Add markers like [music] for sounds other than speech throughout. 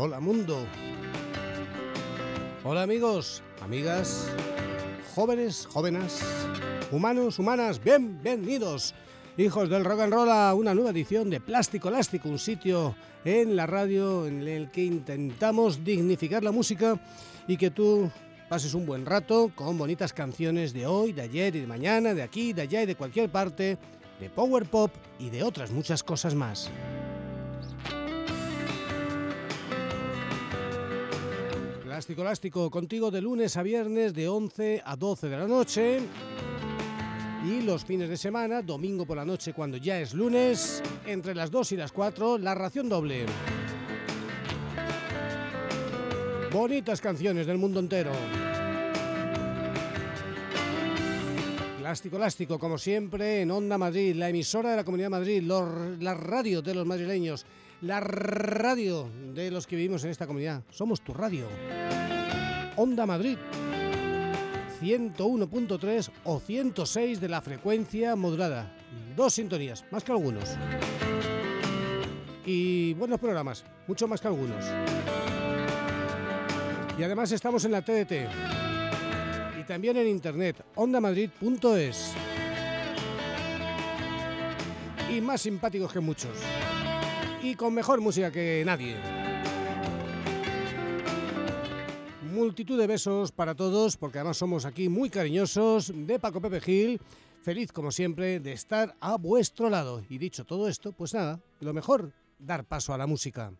Hola mundo. Hola amigos, amigas, jóvenes, jóvenes, humanos, humanas, bienvenidos. Hijos del rock and roll a una nueva edición de Plástico Elástico, un sitio en la radio en el que intentamos dignificar la música y que tú pases un buen rato con bonitas canciones de hoy, de ayer y de mañana, de aquí, de allá y de cualquier parte, de power pop y de otras muchas cosas más. Plástico Elástico contigo de lunes a viernes de 11 a 12 de la noche. Y los fines de semana, domingo por la noche cuando ya es lunes, entre las 2 y las 4, la ración doble. Bonitas canciones del mundo entero. Plástico Elástico, como siempre, en Onda Madrid, la emisora de la Comunidad de Madrid, la radio de los madrileños, la radio de los que vivimos en esta comunidad. Somos tu radio. Onda Madrid. 101.3 o 106 de la frecuencia modulada. Dos sintonías, más que algunos. Y buenos programas, mucho más que algunos. Y además estamos en la TDT. Y también en internet, ondamadrid.es. Y más simpáticos que muchos. Y con mejor música que nadie. Multitud de besos para todos, porque además somos aquí muy cariñosos, de Paco Pepe Gil. Feliz, como siempre, de estar a vuestro lado. Y dicho todo esto, pues nada, lo mejor, dar paso a la música.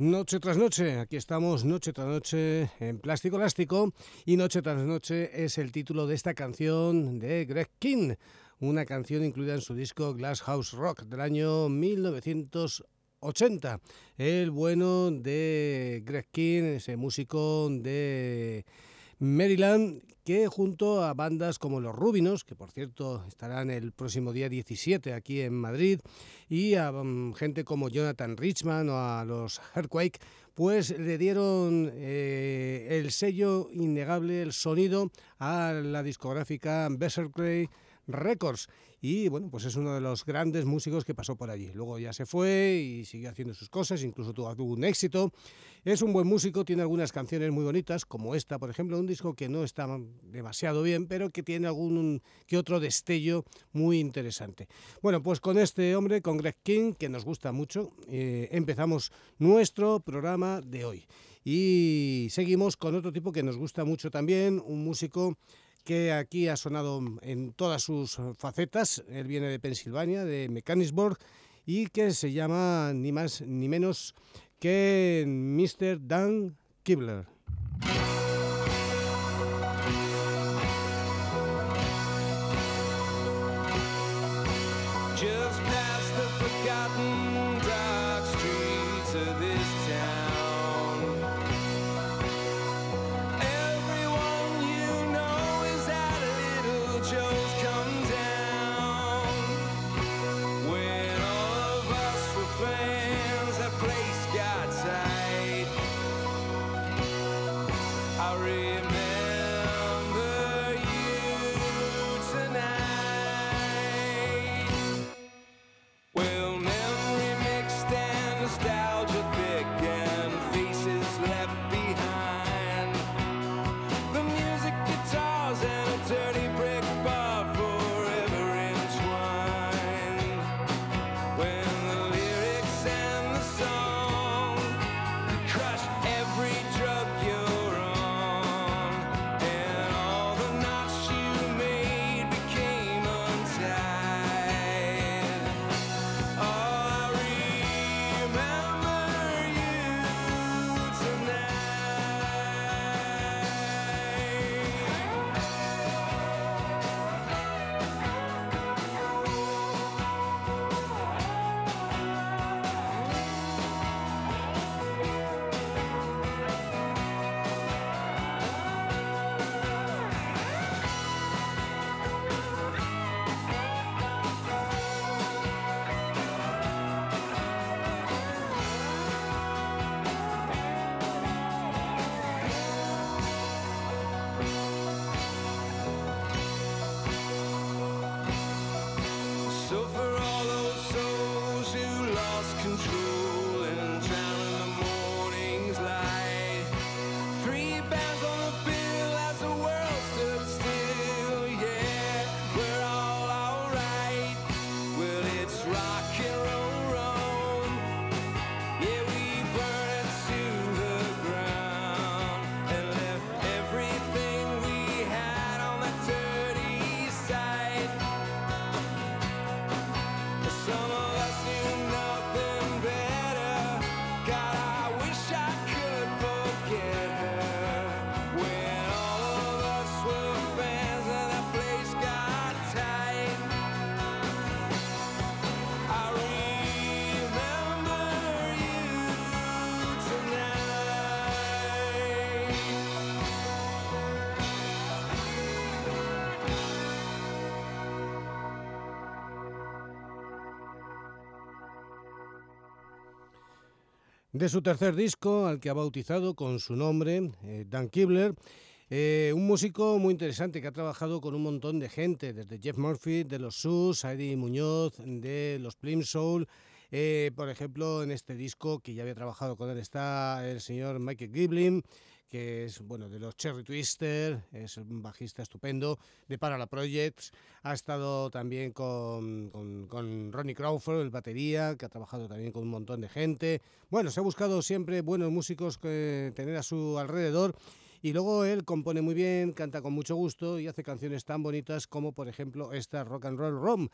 Noche tras noche, aquí estamos noche tras noche en Plástico Elástico y Noche tras noche es el título de esta canción de Greg King, una canción incluida en su disco Glass House Rock del año 1980. El bueno de Greg King, ese músico de Maryland que junto a bandas como los Rubinos, que por cierto estarán el próximo día 17 aquí en Madrid, y a mm, gente como Jonathan Richman o a los Earthquake, pues le dieron eh, el sello innegable, el sonido a la discográfica Berserkly Records y bueno, pues es uno de los grandes músicos que pasó por allí. Luego ya se fue y siguió haciendo sus cosas, incluso tuvo, un éxito. Es un buen músico, tiene algunas canciones muy bonitas, como esta, por ejemplo, un disco que no está demasiado bien, pero que tiene algún que otro destello muy interesante. Bueno, pues con este hombre, con Greg King, que nos gusta mucho, eh, empezamos nuestro programa de hoy. Y seguimos con otro tipo que nos gusta mucho también, un músico que aquí ha sonado en todas sus facetas. Él viene de Pensilvania, de Mechanicsburg, y que se llama ni más ni menos que Mr. Dan Kibler. De su tercer disco, al que ha bautizado con su nombre, eh, Dan Kibler. Eh, un músico muy interesante que ha trabajado con un montón de gente, desde Jeff Murphy, de los Sus, Eddie Muñoz, de los Plim Soul. Eh, por ejemplo, en este disco que ya había trabajado con él está el señor Michael Giblin, que es bueno de los Cherry Twister, es un bajista estupendo, de Parala Projects, ha estado también con, con, Ronnie Crawford, el batería, que ha trabajado también con un montón de gente. Bueno, se ha buscado siempre buenos músicos que tener a su alrededor. Y luego él compone muy bien, canta con mucho gusto y hace canciones tan bonitas como por ejemplo esta Rock and Roll Rom.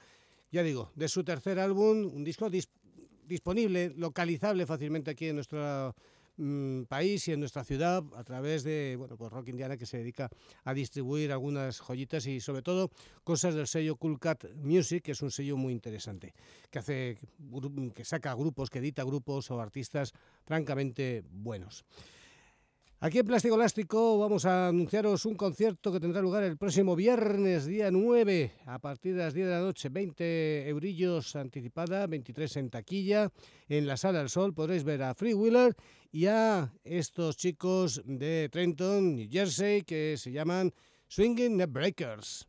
Ya digo, de su tercer álbum, un disco disponible, localizable fácilmente aquí en nuestro mm, país y en nuestra ciudad a través de bueno, pues Rock Indiana que se dedica a distribuir algunas joyitas y sobre todo cosas del sello Cool Cat Music, que es un sello muy interesante, que hace que saca grupos, que edita grupos o artistas francamente buenos. Aquí en Plástico Elástico vamos a anunciaros un concierto que tendrá lugar el próximo viernes, día 9, a partir de las 10 de la noche, 20 eurillos anticipada, 23 en taquilla. En la Sala del Sol podréis ver a Free Wheeler y a estos chicos de Trenton, New Jersey, que se llaman Swinging Breakers.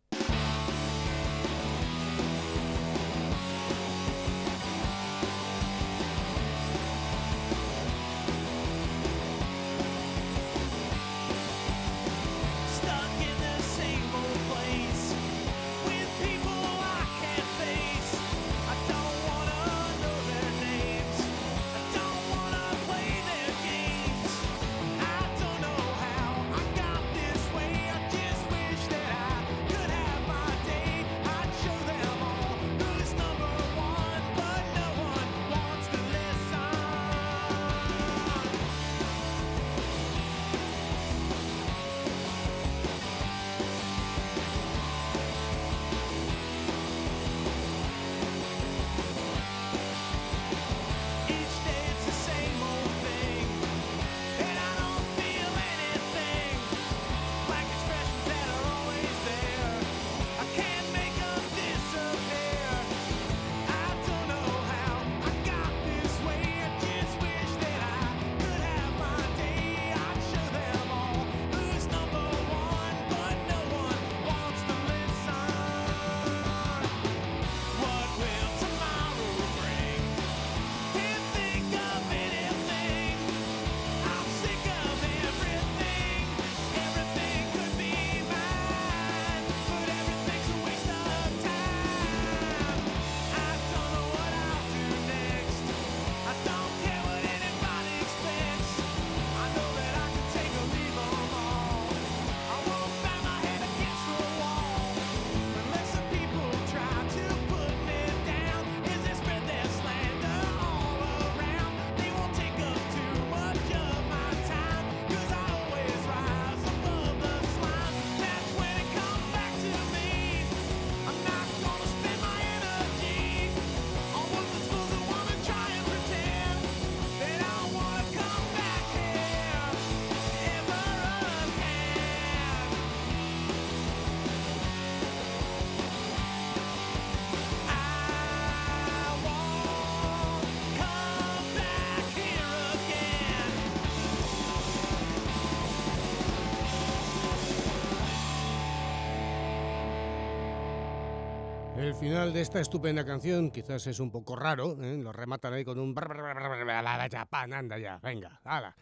Final de esta estupenda canción quizás es un poco raro, ¿eh? lo rematan ahí con un... Japan, anda ya, venga, hala.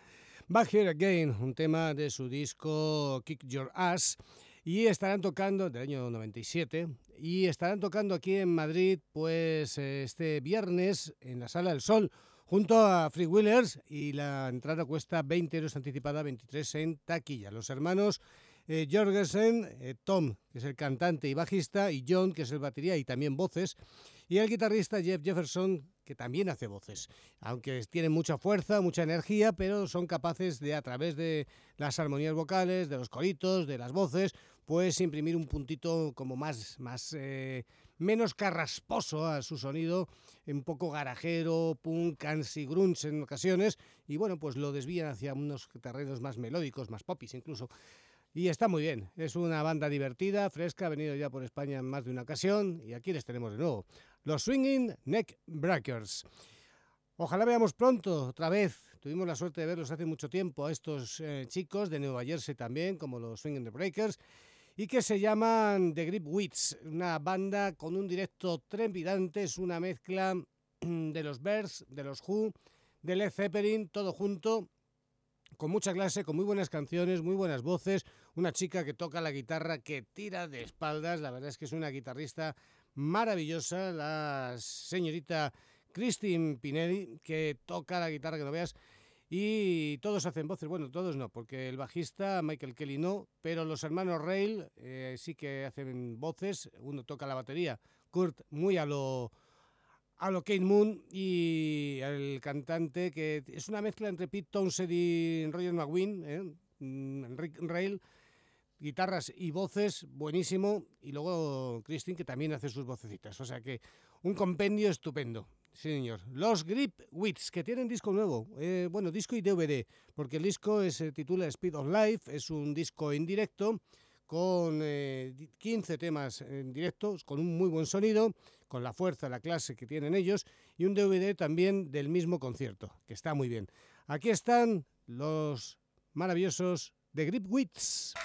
Back Here Again, un tema de su disco Kick Your Ass, y estarán tocando, del año 97, y estarán tocando aquí en Madrid, pues este viernes en la Sala del Sol, junto a Free Wheelers, y la entrada cuesta 20 euros anticipada, 23 en taquilla. Los hermanos eh, Jorgensen, eh, Tom, que es el cantante y bajista, y John, que es el batería y también voces, y el guitarrista Jeff Jefferson, que también hace voces, aunque tienen mucha fuerza, mucha energía, pero son capaces de, a través de las armonías vocales, de los coritos, de las voces, pues imprimir un puntito como más, más eh, menos carrasposo a su sonido, un poco garajero, punk, cansi, grunge en ocasiones, y bueno, pues lo desvían hacia unos terrenos más melódicos, más popis incluso. Y está muy bien, es una banda divertida, fresca, ha venido ya por España en más de una ocasión y aquí les tenemos de nuevo, los Swinging Neck Breakers. Ojalá veamos pronto, otra vez, tuvimos la suerte de verlos hace mucho tiempo a estos eh, chicos de Nueva Jersey también, como los Swinging Breakers, y que se llaman The Grip Wits, una banda con un directo trepidante, es una mezcla [clears throat] de los Bears, de los Who, de Led Zeppelin, todo junto con mucha clase, con muy buenas canciones, muy buenas voces, una chica que toca la guitarra, que tira de espaldas, la verdad es que es una guitarrista maravillosa, la señorita Christine Pinelli, que toca la guitarra que no veas, y todos hacen voces, bueno, todos no, porque el bajista Michael Kelly no, pero los hermanos Rail eh, sí que hacen voces, uno toca la batería, Kurt muy a lo Kate Moon y el cantante que es una mezcla entre Pete Townsend y Roger McGuinn, ¿eh? Mm, Rick Rail, guitarras y voces, buenísimo, y luego Christine que también hace sus vocecitas, o sea que un compendio estupendo. Sí, señor. Los Grip Wits, que tienen disco nuevo. Eh, bueno, disco y DVD, porque el disco se titula Speed of Life, es un disco en directo con 15 eh, temas en directo, con un muy buen sonido, con la fuerza, la clase que tienen ellos, y un DVD también del mismo concierto, que está muy bien. Aquí están los maravillosos de Grip Wits.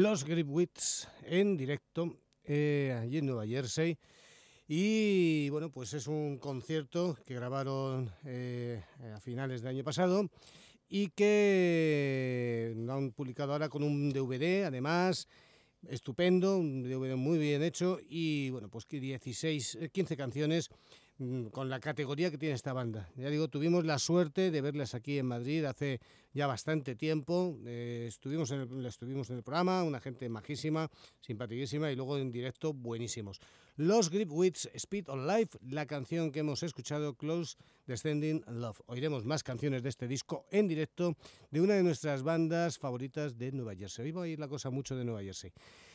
Los Gripwits en directo eh, allí en Nueva Jersey. Y bueno, pues es un concierto que grabaron eh, a finales del año pasado y que lo han publicado ahora con un DVD, además, estupendo, un DVD muy bien hecho y bueno, pues 16, 15 canciones mm, con la categoría que tiene esta banda. Ya digo, tuvimos la suerte de verlas aquí en Madrid hace ya bastante tiempo. Eh, estuvimos, en el, estuvimos en el programa, una gente majísima, simpaticísima y luego en directo buenísimos. Los Grip Wits Speed on Life, la canción que hemos escuchado, Close Descending Love. Oiremos más canciones de este disco en directo de una de nuestras bandas favoritas de Nueva Jersey. Hoy va a ir la cosa mucho de Nueva Jersey.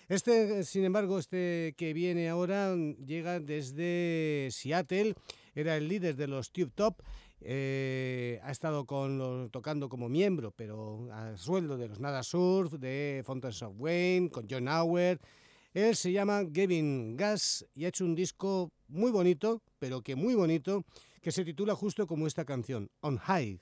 Este, sin embargo, este que viene ahora llega desde Seattle, era el líder de los Tube Top. Eh, ha estado tocando como miembro, pero a sueldo de los Nada Surf, de Fountains of Wayne, con John Howard. Él se llama Gavin Gas y ha hecho un disco muy bonito, pero que muy bonito, que se titula justo como esta canción, On High.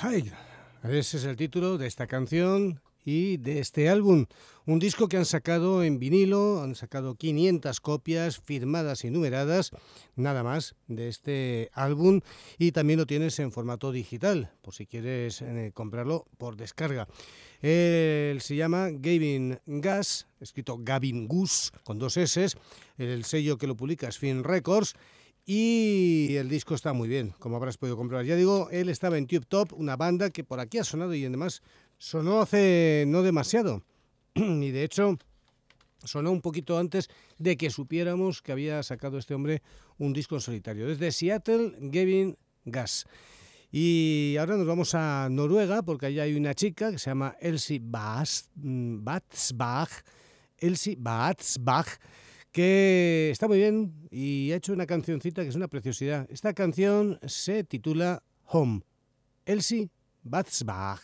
High. Ese es el título de esta canción y de este álbum. Un disco que han sacado en vinilo, han sacado 500 copias firmadas y numeradas, nada más, de este álbum. Y también lo tienes en formato digital, por si quieres eh, comprarlo por descarga. Él se llama Gavin Gas, escrito Gavin Gus, con dos S. El sello que lo publica es Fin Records. Y el disco está muy bien, como habrás podido comprobar. Ya digo, él estaba en Tube Top, una banda que por aquí ha sonado y además sonó hace no demasiado. [clears throat] y de hecho, sonó un poquito antes de que supiéramos que había sacado este hombre un disco en solitario. Desde Seattle, Gavin Gas. Y ahora nos vamos a Noruega porque allá hay una chica que se llama Elsie Batsbach. Elsie Batsbach que está muy bien y ha hecho una cancioncita que es una preciosidad. Esta canción se titula Home. Elsie Batsbach.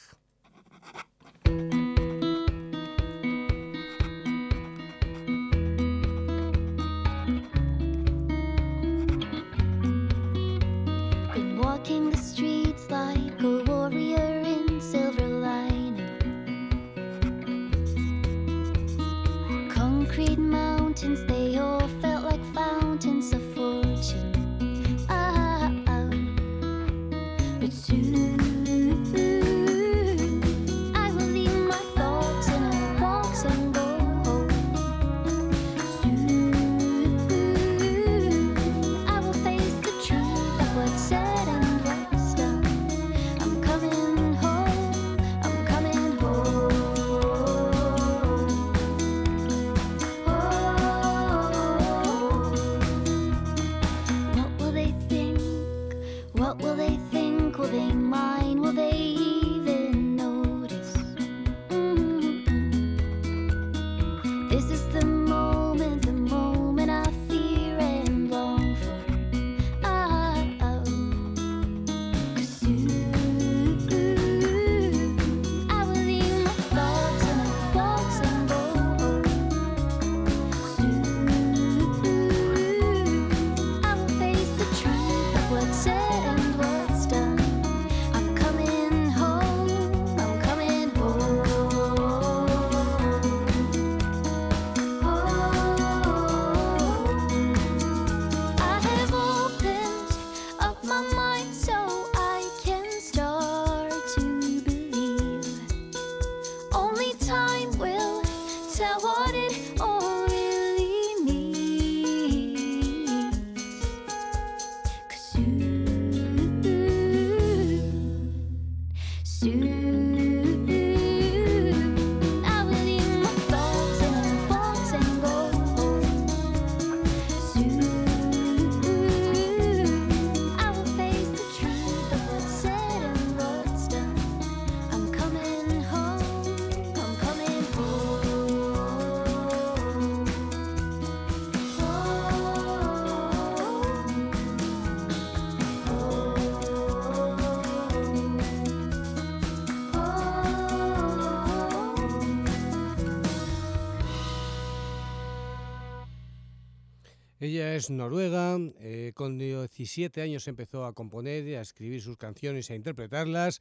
Es noruega, eh, con 17 años empezó a componer, a escribir sus canciones e a interpretarlas.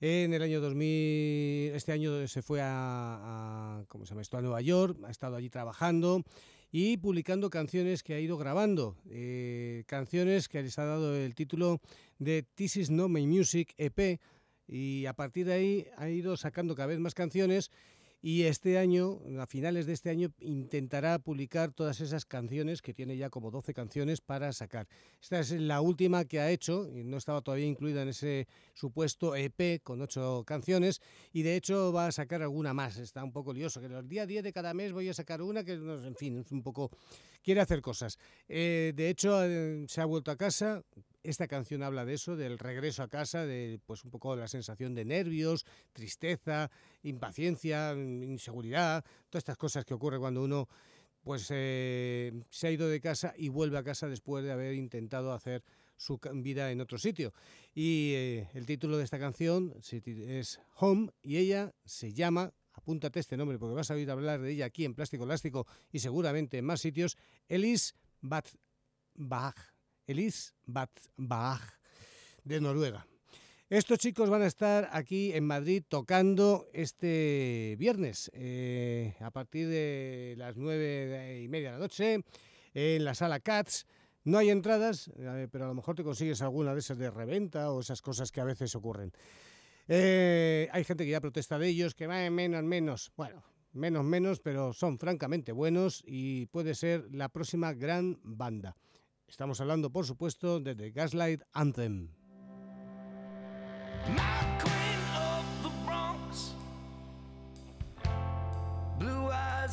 En el año 2000, este año se fue a, ¿cómo se llama esto? a Nueva York, ha estado allí trabajando y publicando canciones que ha ido grabando, eh, canciones que les ha dado el título de This Is No My Music EP y a partir de ahí ha ido sacando cada vez más canciones y este año, a finales de este año, intentará publicar todas esas canciones, que tiene ya como 12 canciones para sacar. Esta es la última que ha hecho, y no estaba todavía incluida en ese supuesto EP con 8 canciones, y de hecho va a sacar alguna más. Está un poco lioso, que el día 10 de cada mes voy a sacar una, que en fin, es un poco... quiere hacer cosas. Eh, de hecho, eh, se ha vuelto a casa, esta canción habla de eso, del regreso a casa, de pues un poco la sensación de nervios, tristeza, impaciencia, inseguridad, todas estas cosas que ocurren cuando uno pues eh, se ha ido de casa y vuelve a casa después de haber intentado hacer su vida en otro sitio. Y eh, el título de esta canción es Home y ella se llama, apúntate este nombre porque vas a oír hablar de ella aquí en Plástico Elástico y seguramente en más sitios, Elise Bach. Elise Bach de Noruega. Estos chicos van a estar aquí en Madrid tocando este viernes eh, a partir de las nueve y media de la noche en la sala Cats. No hay entradas, eh, pero a lo mejor te consigues alguna de esas de reventa o esas cosas que a veces ocurren. Eh, hay gente que ya protesta de ellos, que va menos, menos. Bueno, menos, menos, pero son francamente buenos y puede ser la próxima gran banda. Estamos hablando, por supuesto, de The Gaslight Anthem.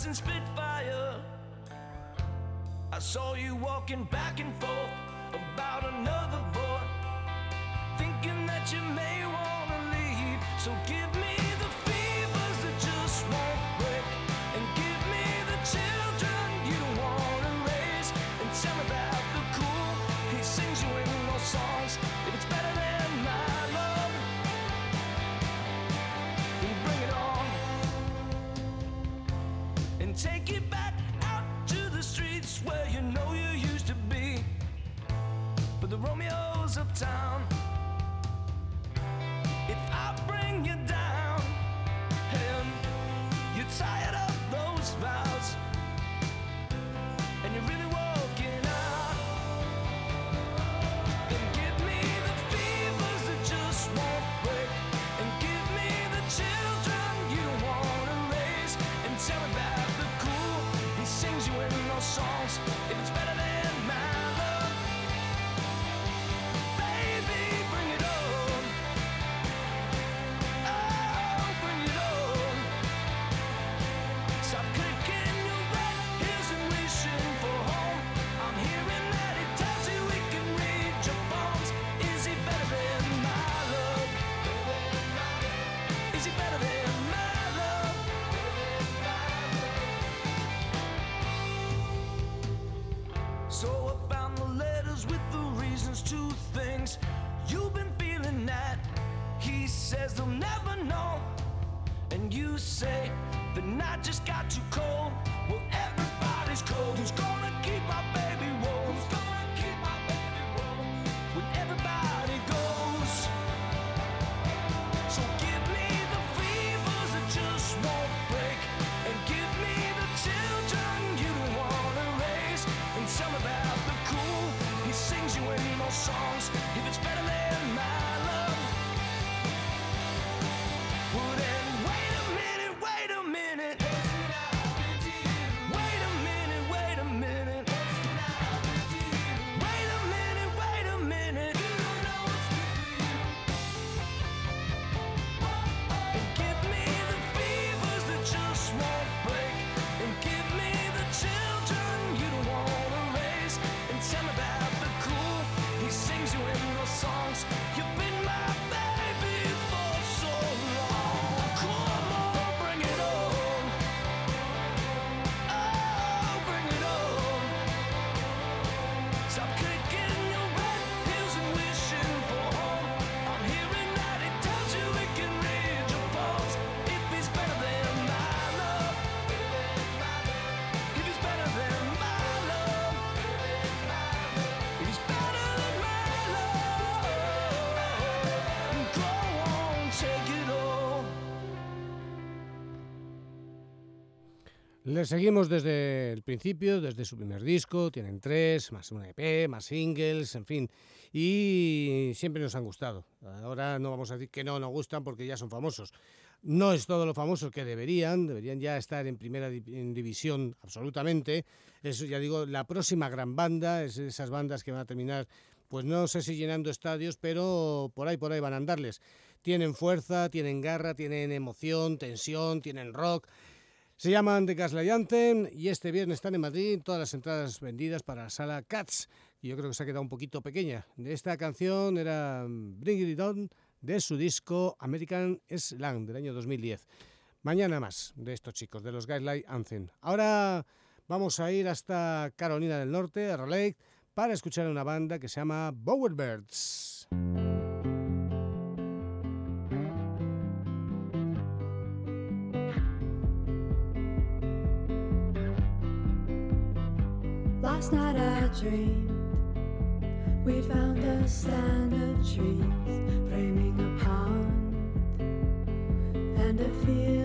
And spitfire. I saw you walking back and forth about another boy, thinking that you may want to leave. So give Les seguimos desde el principio, desde su primer disco, tienen tres, más un EP, más singles, en fin, y siempre nos han gustado. Ahora no vamos a decir que no nos gustan porque ya son famosos. No es todo lo famoso que deberían, deberían ya estar en primera división absolutamente. Eso ya digo, la próxima gran banda es esas bandas que van a terminar, pues no sé si llenando estadios, pero por ahí, por ahí van a andarles. Tienen fuerza, tienen garra, tienen emoción, tensión, tienen rock se llaman The Gaslight Anthem y este viernes están en Madrid todas las entradas vendidas para la sala Cats. Y yo creo que se ha quedado un poquito pequeña. De esta canción era Bring It On de su disco American Slang del año 2010. Mañana más de estos chicos, de los Gaslight Anthem. Ahora vamos a ir hasta Carolina del Norte, a Raleigh, para escuchar a una banda que se llama Bowerbirds. Last dreamed we found a stand of trees framing a pond and a field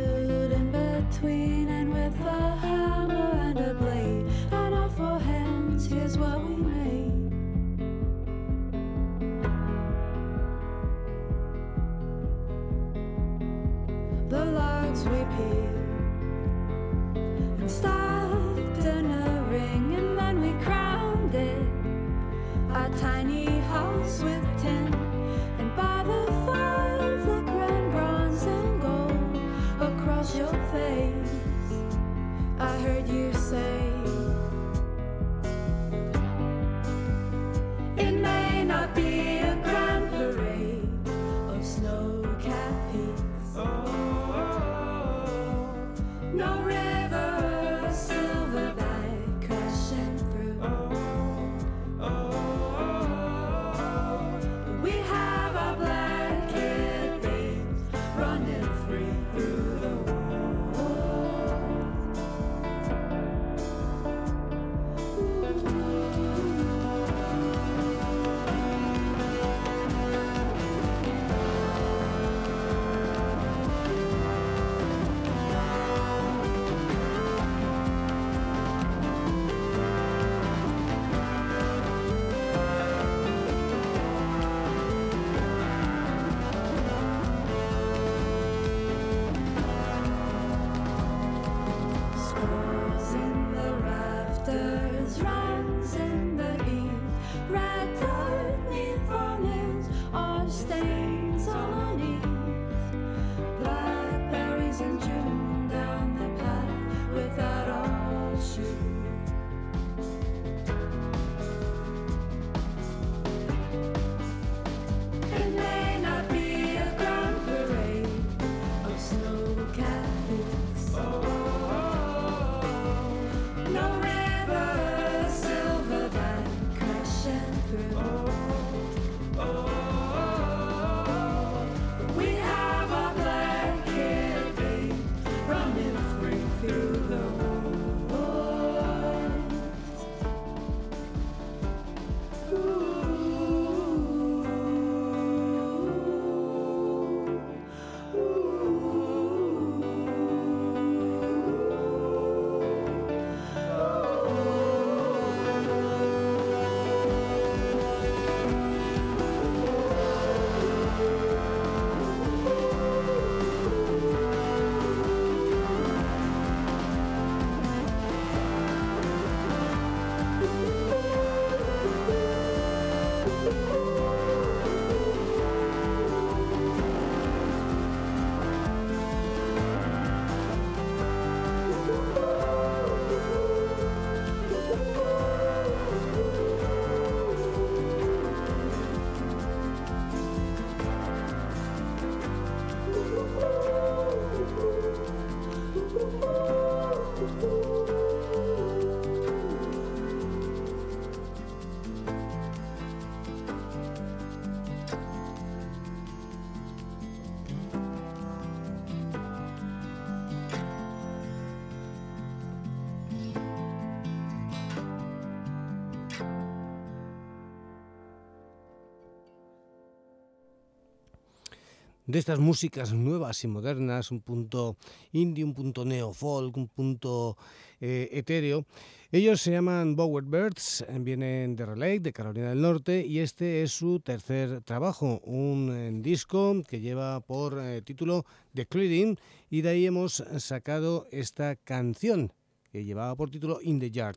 de estas músicas nuevas y modernas, un punto indie, un punto neofolk, un punto eh, etéreo. Ellos se llaman Bowered Birds, vienen de Raleigh, de Carolina del Norte, y este es su tercer trabajo, un eh, disco que lleva por eh, título The Clearing, y de ahí hemos sacado esta canción que llevaba por título In the Yard.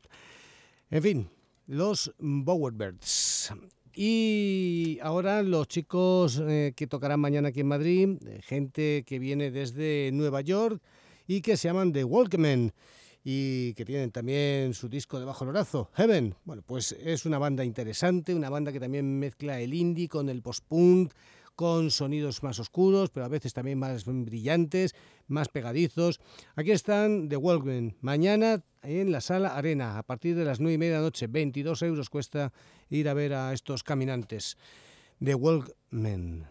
En fin, los Bowered Birds. Y ahora los chicos eh, que tocarán mañana aquí en Madrid, gente que viene desde Nueva York y que se llaman The Walkmen y que tienen también su disco debajo del brazo, Heaven. Bueno, pues es una banda interesante, una banda que también mezcla el indie con el post-punk, con sonidos más oscuros, pero a veces también más brillantes, más pegadizos. Aquí están The Walkmen. Mañana en la sala Arena, a partir de las 9 y media noche. 22 euros cuesta ir a ver a estos caminantes. The Walkmen.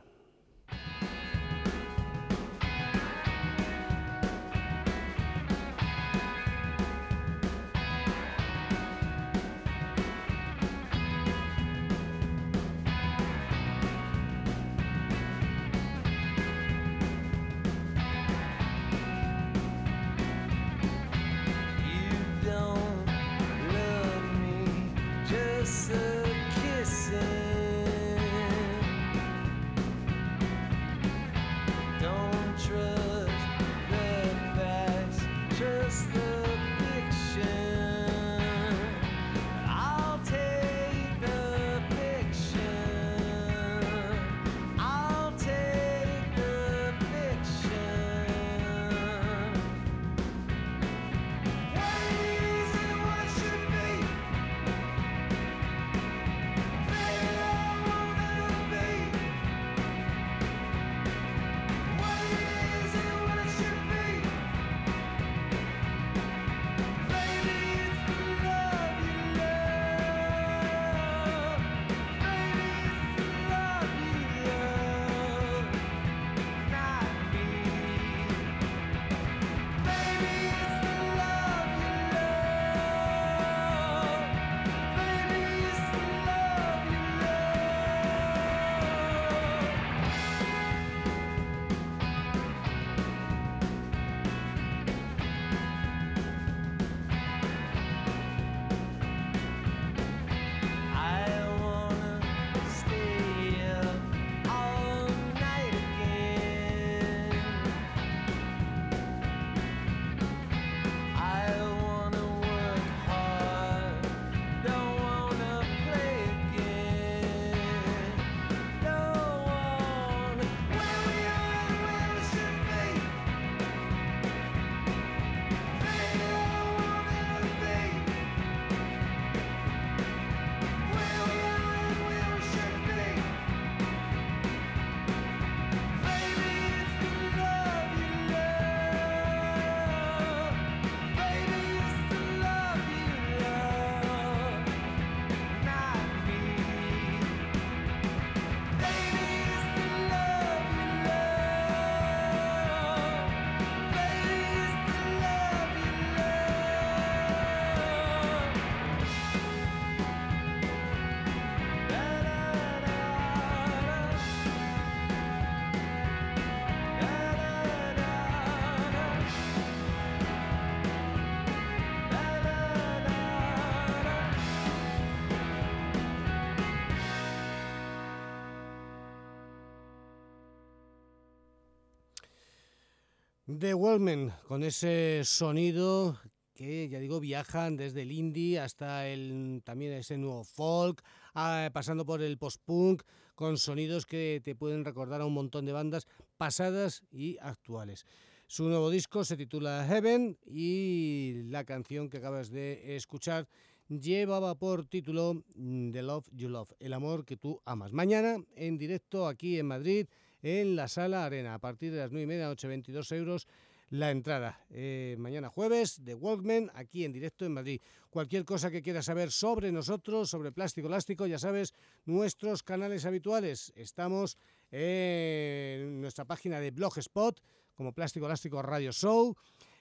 The Wallmen, con ese sonido que, ya digo, viajan desde el indie hasta el, también ese nuevo folk, ah, pasando por el post-punk, con sonidos que te pueden recordar a un montón de bandas pasadas y actuales. Su nuevo disco se titula Heaven y la canción que acabas de escuchar llevaba por título mm, The Love You Love, el amor que tú amas. Mañana en directo aquí en Madrid en la Sala Arena. A partir de las 9 y media, noche 22 euros la entrada. Eh, mañana jueves, de Walkman, aquí en directo en Madrid. Cualquier cosa que quieras saber sobre nosotros, sobre plástico elástico, ya sabes, nuestros canales habituales. Estamos en nuestra página de Blogspot, como Plástico Elástico Radio Show.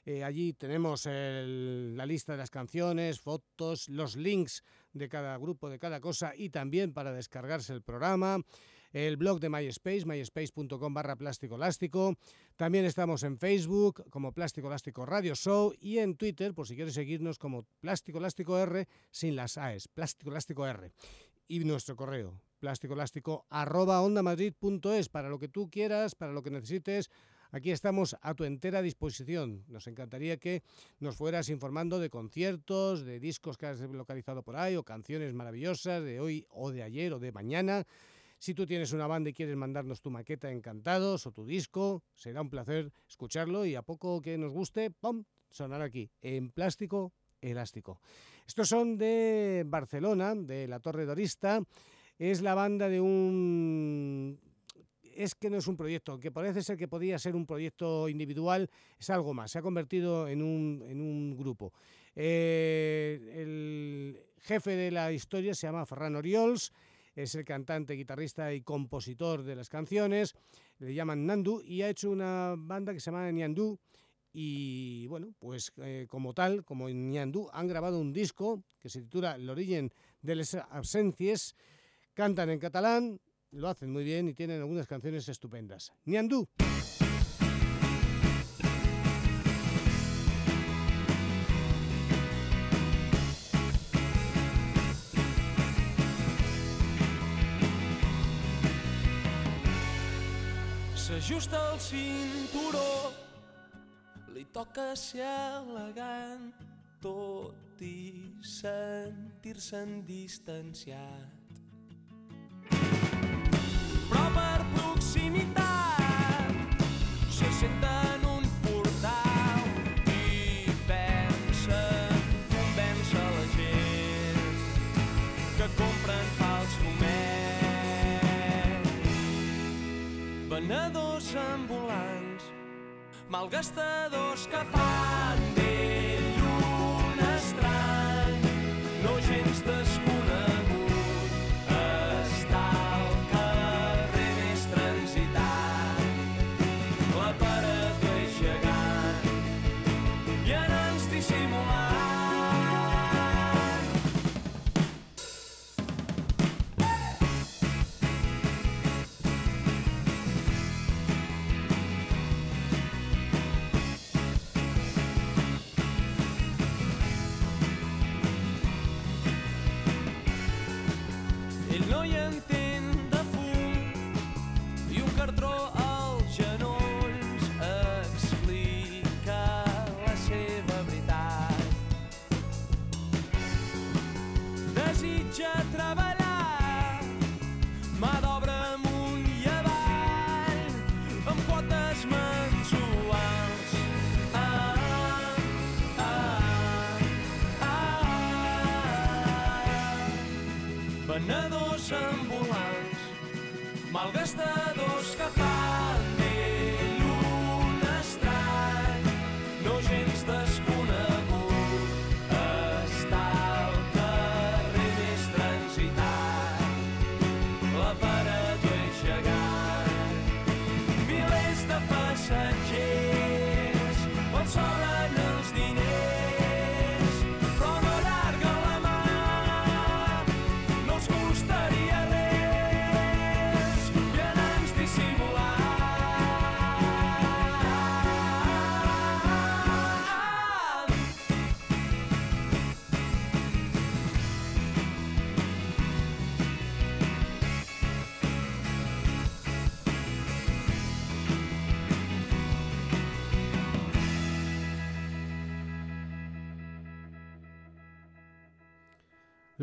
Eh, allí tenemos la lista de las canciones, fotos, los links de cada grupo, de cada cosa y también para descargarse el programa. El blog de MySpace, myspace.com barra plástico. También estamos en Facebook como Plástico Elástico Radio Show y en Twitter, por si quieres seguirnos como Plástico Elástico R sin las AES, Plástico Elástico R. Y nuestro correo, plástico elástico para lo que tú quieras, para lo que necesites. Aquí estamos a tu entera disposición. Nos encantaría que nos fueras informando de conciertos, de discos que has localizado por ahí o canciones maravillosas de hoy o de ayer o de mañana. Si tú tienes una banda y quieres mandarnos tu maqueta encantados o tu disco, será un placer escucharlo y a poco que nos guste, ¡pum! sonar aquí en plástico elástico. Estos son de Barcelona, de la Torre Dorista. Es la banda de un es que no es un proyecto, que parece ser que podía ser un proyecto individual, es algo más, se ha convertido en un, en un grupo. Eh, el jefe de la historia se llama Ferran Oriols, es el cantante, guitarrista y compositor de las canciones, le llaman Nandu y ha hecho una banda que se llama Niandu y bueno, pues eh, como tal, como en Niandu, han grabado un disco que se titula El origen de las absencias, cantan en catalán, lo hacen muy bien y tienen algunas canciones estupendas. Niandú. S'ajusta el cinturó, li toca ser elegant, tot i sentir-se'n distanciat. Però per proximitat ambulants, malgastadors que fan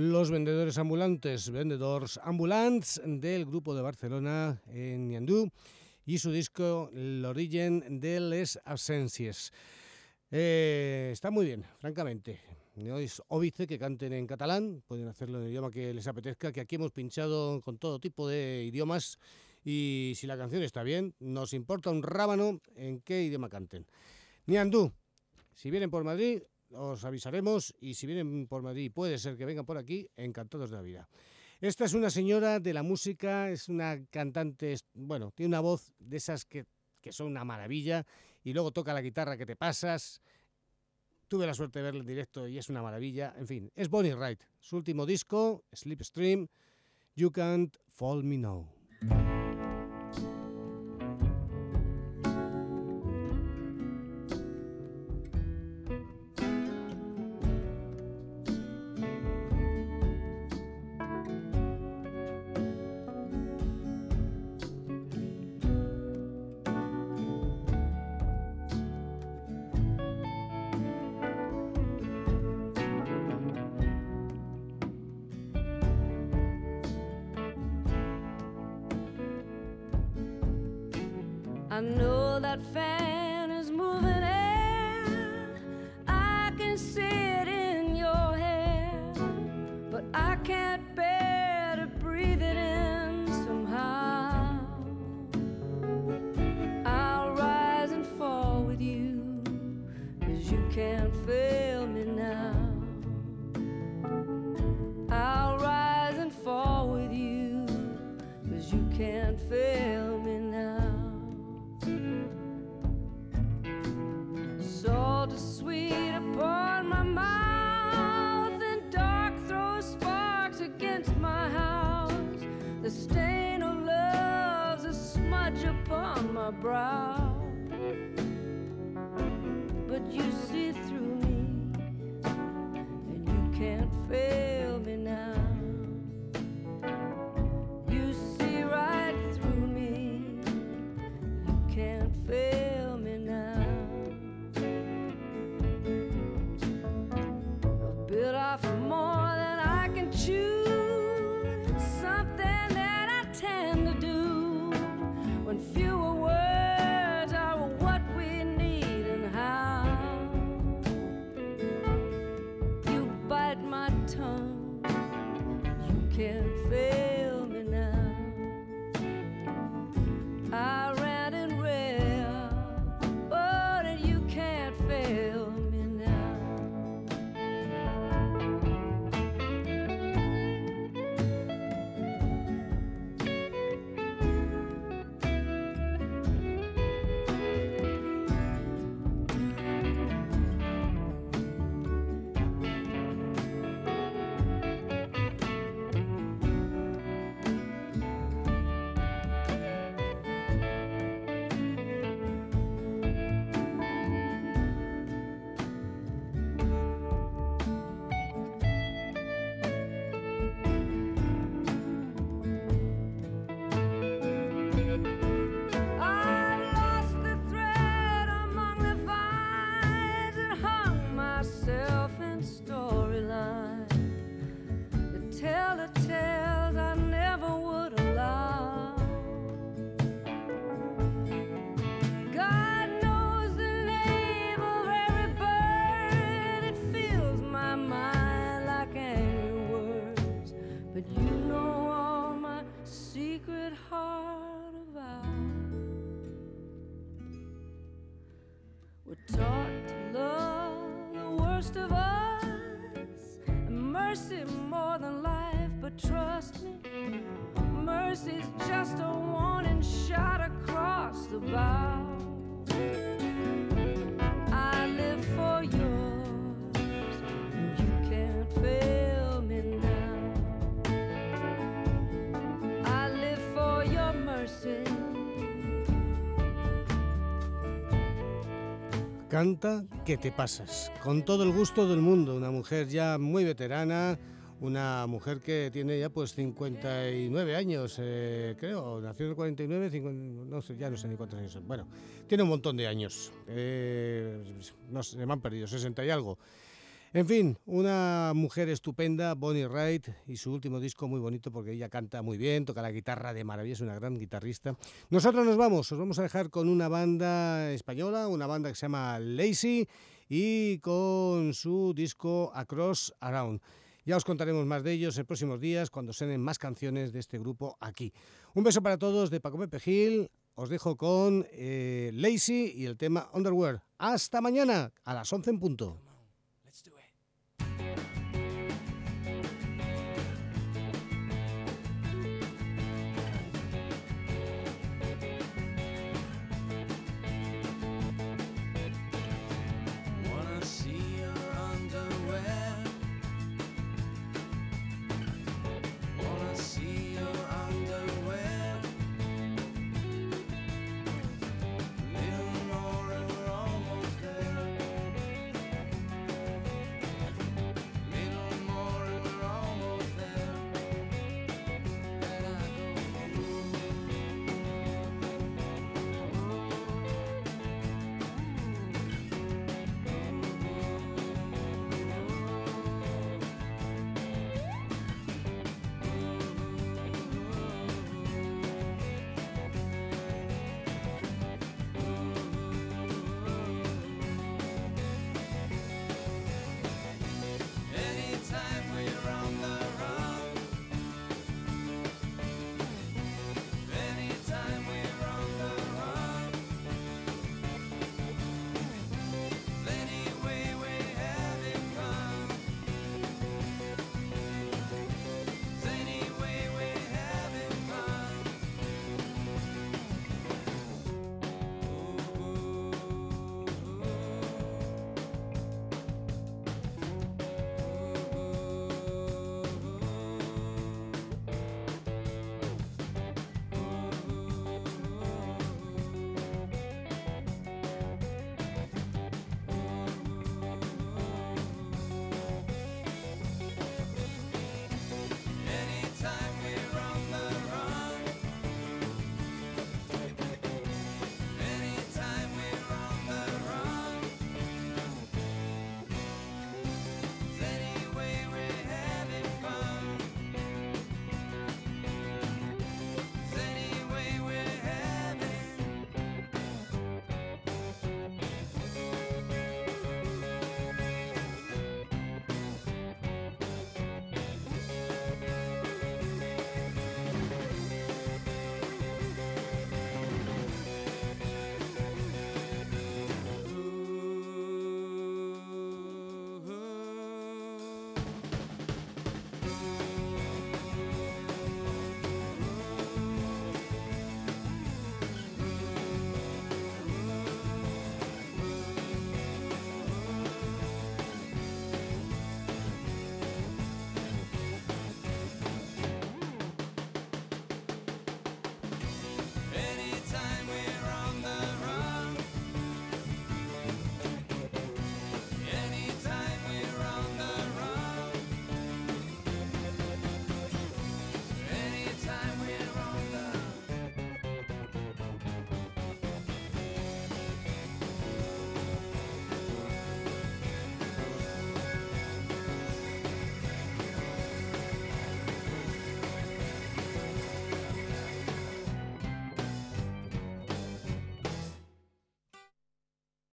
Los vendedores ambulantes, vendedores ambulants del grupo de Barcelona en Niandú y su disco L'origen de les absencias. Eh, está muy bien, francamente. No es óbice que canten en catalán, pueden hacerlo en el idioma que les apetezca, que aquí hemos pinchado con todo tipo de idiomas y si la canción está bien, nos importa un rábano en qué idioma canten. Niandú, si vienen por Madrid, os avisaremos y si vienen por Madrid, puede ser que vengan por aquí, encantados de la vida. Esta es una señora de la música, es una cantante, bueno, tiene una voz de esas que, que son una maravilla y luego toca la guitarra que te pasas. Tuve la suerte de verla en directo y es una maravilla. En fin, es Bonnie Wright. Su último disco, Slipstream, You Can't Fall Me Now. Brow. Myself in storyline. To tell the tales I never would allow. God knows the name of every bird. It fills my mind like angry words. But you know all my secret heart about. We're taught to love the of us, mercy more than life. But trust me, mercy's just a warning shot across the bow. Canta que te pasas. Con todo el gusto del mundo. Una mujer ya muy veterana. Una mujer que tiene ya pues 59 años, eh, creo. Nació en el 49, 50, no sé, ya no sé ni cuántos años son. Bueno, tiene un montón de años. Eh, no sé, me han perdido, 60 y algo. En fin, una mujer estupenda, Bonnie Wright, y su último disco muy bonito porque ella canta muy bien, toca la guitarra de maravilla, es una gran guitarrista. Nosotros nos vamos, os vamos a dejar con una banda española, una banda que se llama Lazy y con su disco Across Around. Ya os contaremos más de ellos en próximos días cuando suenen más canciones de este grupo aquí. Un beso para todos de Paco Pepe Gil. Os dejo con eh, Lazy y el tema Underwear. Hasta mañana a las 11 en punto.